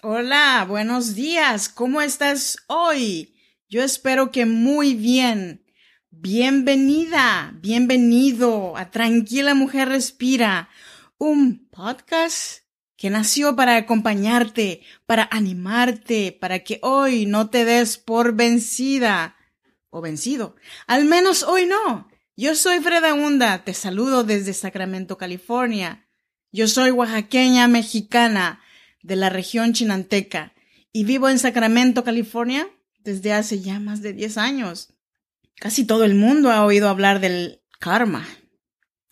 Hola, buenos días. ¿Cómo estás hoy? Yo espero que muy bien. Bienvenida, bienvenido a Tranquila Mujer Respira, un podcast que nació para acompañarte, para animarte, para que hoy no te des por vencida o vencido. Al menos hoy no. Yo soy Freda Hunda, te saludo desde Sacramento, California. Yo soy oaxaqueña mexicana de la región chinanteca y vivo en Sacramento, California desde hace ya más de 10 años. Casi todo el mundo ha oído hablar del karma.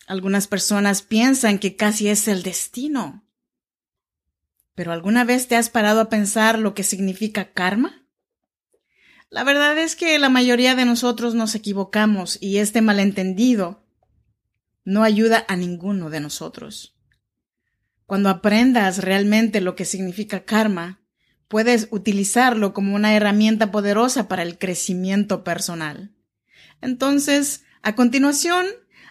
Algunas personas piensan que casi es el destino. ¿Pero alguna vez te has parado a pensar lo que significa karma? La verdad es que la mayoría de nosotros nos equivocamos y este malentendido no ayuda a ninguno de nosotros. Cuando aprendas realmente lo que significa karma, puedes utilizarlo como una herramienta poderosa para el crecimiento personal. Entonces, a continuación,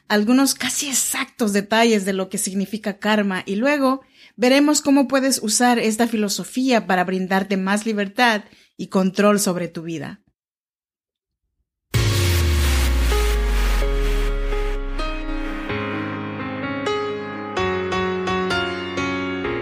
algunos casi exactos detalles de lo que significa karma y luego veremos cómo puedes usar esta filosofía para brindarte más libertad y control sobre tu vida.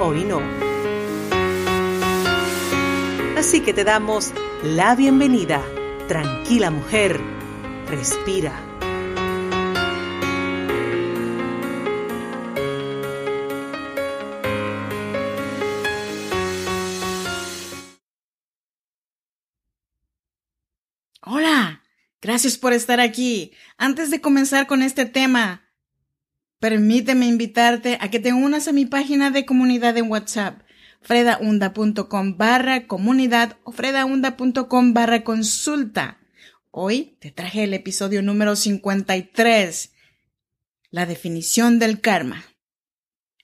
hoy no. Así que te damos la bienvenida. Tranquila mujer, respira. Hola, gracias por estar aquí. Antes de comenzar con este tema, Permíteme invitarte a que te unas a mi página de comunidad en WhatsApp, fredaunda.com barra comunidad o fredaunda.com barra consulta. Hoy te traje el episodio número 53, la definición del karma.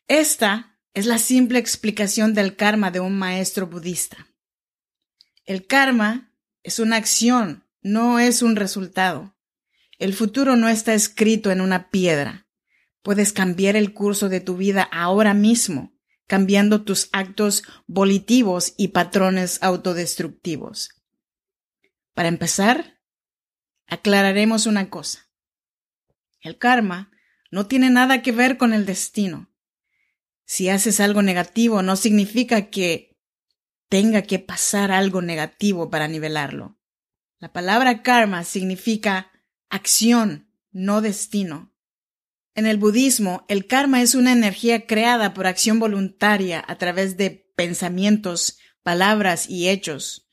Esta es la simple explicación del karma de un maestro budista. El karma es una acción, no es un resultado. El futuro no está escrito en una piedra. Puedes cambiar el curso de tu vida ahora mismo, cambiando tus actos volitivos y patrones autodestructivos. Para empezar, aclararemos una cosa. El karma no tiene nada que ver con el destino. Si haces algo negativo, no significa que tenga que pasar algo negativo para nivelarlo. La palabra karma significa acción, no destino. En el budismo, el karma es una energía creada por acción voluntaria a través de pensamientos, palabras y hechos.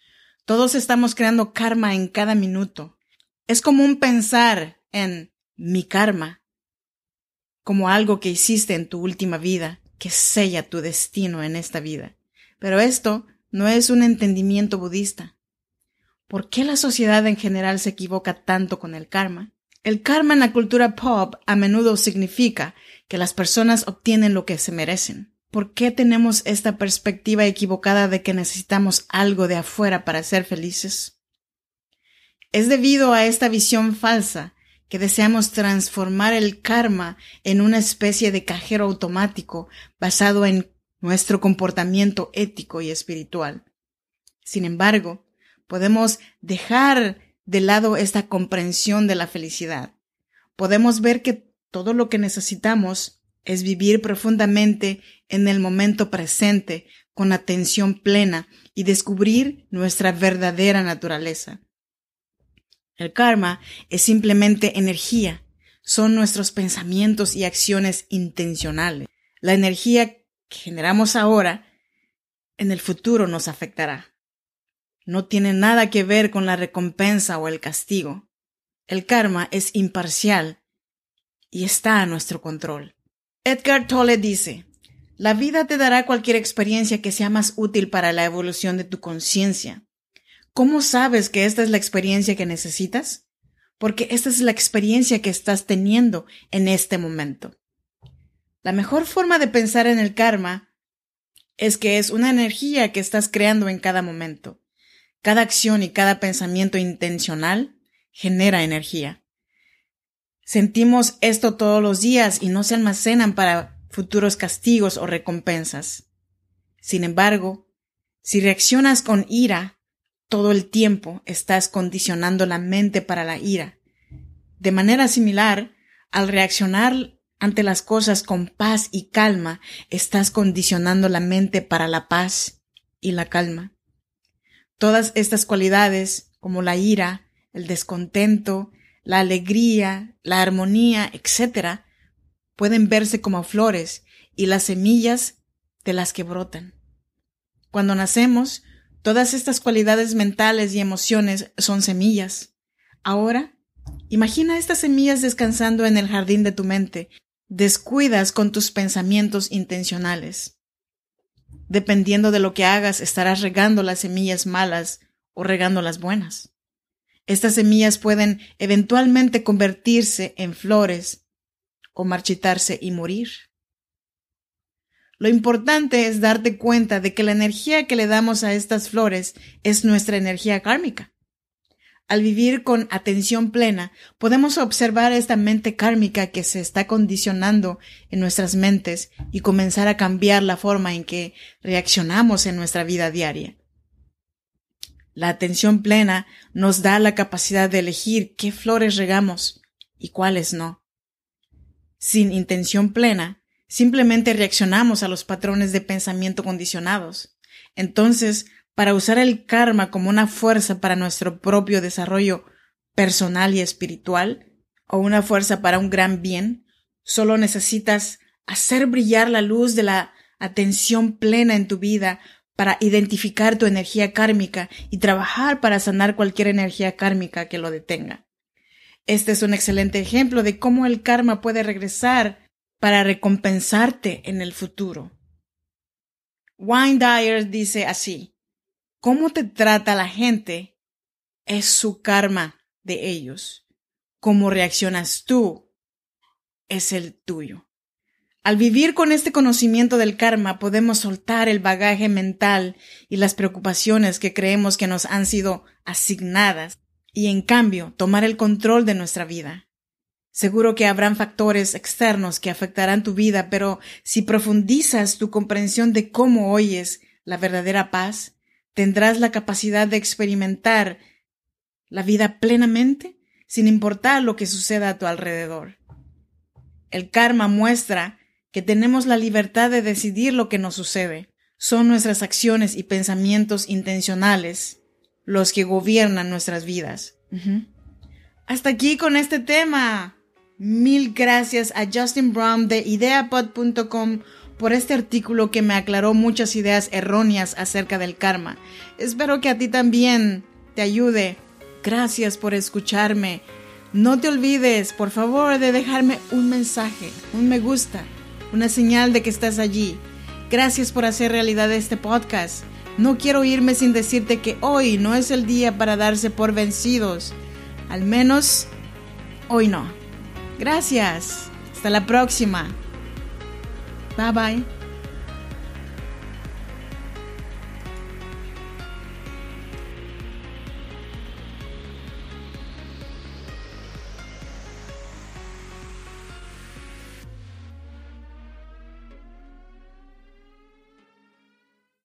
Todos estamos creando karma en cada minuto. Es común pensar en mi karma como algo que hiciste en tu última vida, que sella tu destino en esta vida. Pero esto no es un entendimiento budista. ¿Por qué la sociedad en general se equivoca tanto con el karma? El karma en la cultura pop a menudo significa que las personas obtienen lo que se merecen. ¿Por qué tenemos esta perspectiva equivocada de que necesitamos algo de afuera para ser felices? Es debido a esta visión falsa que deseamos transformar el karma en una especie de cajero automático basado en nuestro comportamiento ético y espiritual. Sin embargo, podemos dejar de lado esta comprensión de la felicidad. Podemos ver que todo lo que necesitamos es vivir profundamente en el momento presente con atención plena y descubrir nuestra verdadera naturaleza. El karma es simplemente energía, son nuestros pensamientos y acciones intencionales. La energía que generamos ahora en el futuro nos afectará no tiene nada que ver con la recompensa o el castigo. El karma es imparcial y está a nuestro control. Edgar Tolle dice, La vida te dará cualquier experiencia que sea más útil para la evolución de tu conciencia. ¿Cómo sabes que esta es la experiencia que necesitas? Porque esta es la experiencia que estás teniendo en este momento. La mejor forma de pensar en el karma es que es una energía que estás creando en cada momento. Cada acción y cada pensamiento intencional genera energía. Sentimos esto todos los días y no se almacenan para futuros castigos o recompensas. Sin embargo, si reaccionas con ira, todo el tiempo estás condicionando la mente para la ira. De manera similar, al reaccionar ante las cosas con paz y calma, estás condicionando la mente para la paz y la calma. Todas estas cualidades, como la ira, el descontento, la alegría, la armonía, etc., pueden verse como flores y las semillas de las que brotan. Cuando nacemos, Todas estas cualidades mentales y emociones son semillas. Ahora, imagina estas semillas descansando en el jardín de tu mente. Descuidas con tus pensamientos intencionales. Dependiendo de lo que hagas, estarás regando las semillas malas o regando las buenas. Estas semillas pueden eventualmente convertirse en flores o marchitarse y morir. Lo importante es darte cuenta de que la energía que le damos a estas flores es nuestra energía kármica. Al vivir con atención plena, podemos observar esta mente kármica que se está condicionando en nuestras mentes y comenzar a cambiar la forma en que reaccionamos en nuestra vida diaria. La atención plena nos da la capacidad de elegir qué flores regamos y cuáles no. Sin intención plena, Simplemente reaccionamos a los patrones de pensamiento condicionados. Entonces, para usar el karma como una fuerza para nuestro propio desarrollo personal y espiritual, o una fuerza para un gran bien, solo necesitas hacer brillar la luz de la atención plena en tu vida para identificar tu energía kármica y trabajar para sanar cualquier energía kármica que lo detenga. Este es un excelente ejemplo de cómo el karma puede regresar para recompensarte en el futuro. Wayne Dyer dice así, cómo te trata la gente es su karma de ellos. Cómo reaccionas tú es el tuyo. Al vivir con este conocimiento del karma podemos soltar el bagaje mental y las preocupaciones que creemos que nos han sido asignadas y en cambio tomar el control de nuestra vida. Seguro que habrán factores externos que afectarán tu vida, pero si profundizas tu comprensión de cómo oyes la verdadera paz, tendrás la capacidad de experimentar la vida plenamente sin importar lo que suceda a tu alrededor. El karma muestra que tenemos la libertad de decidir lo que nos sucede. Son nuestras acciones y pensamientos intencionales los que gobiernan nuestras vidas. Hasta aquí con este tema. Mil gracias a Justin Brown de ideapod.com por este artículo que me aclaró muchas ideas erróneas acerca del karma. Espero que a ti también te ayude. Gracias por escucharme. No te olvides, por favor, de dejarme un mensaje, un me gusta, una señal de que estás allí. Gracias por hacer realidad este podcast. No quiero irme sin decirte que hoy no es el día para darse por vencidos. Al menos hoy no. Gracias. Hasta la próxima. Bye bye.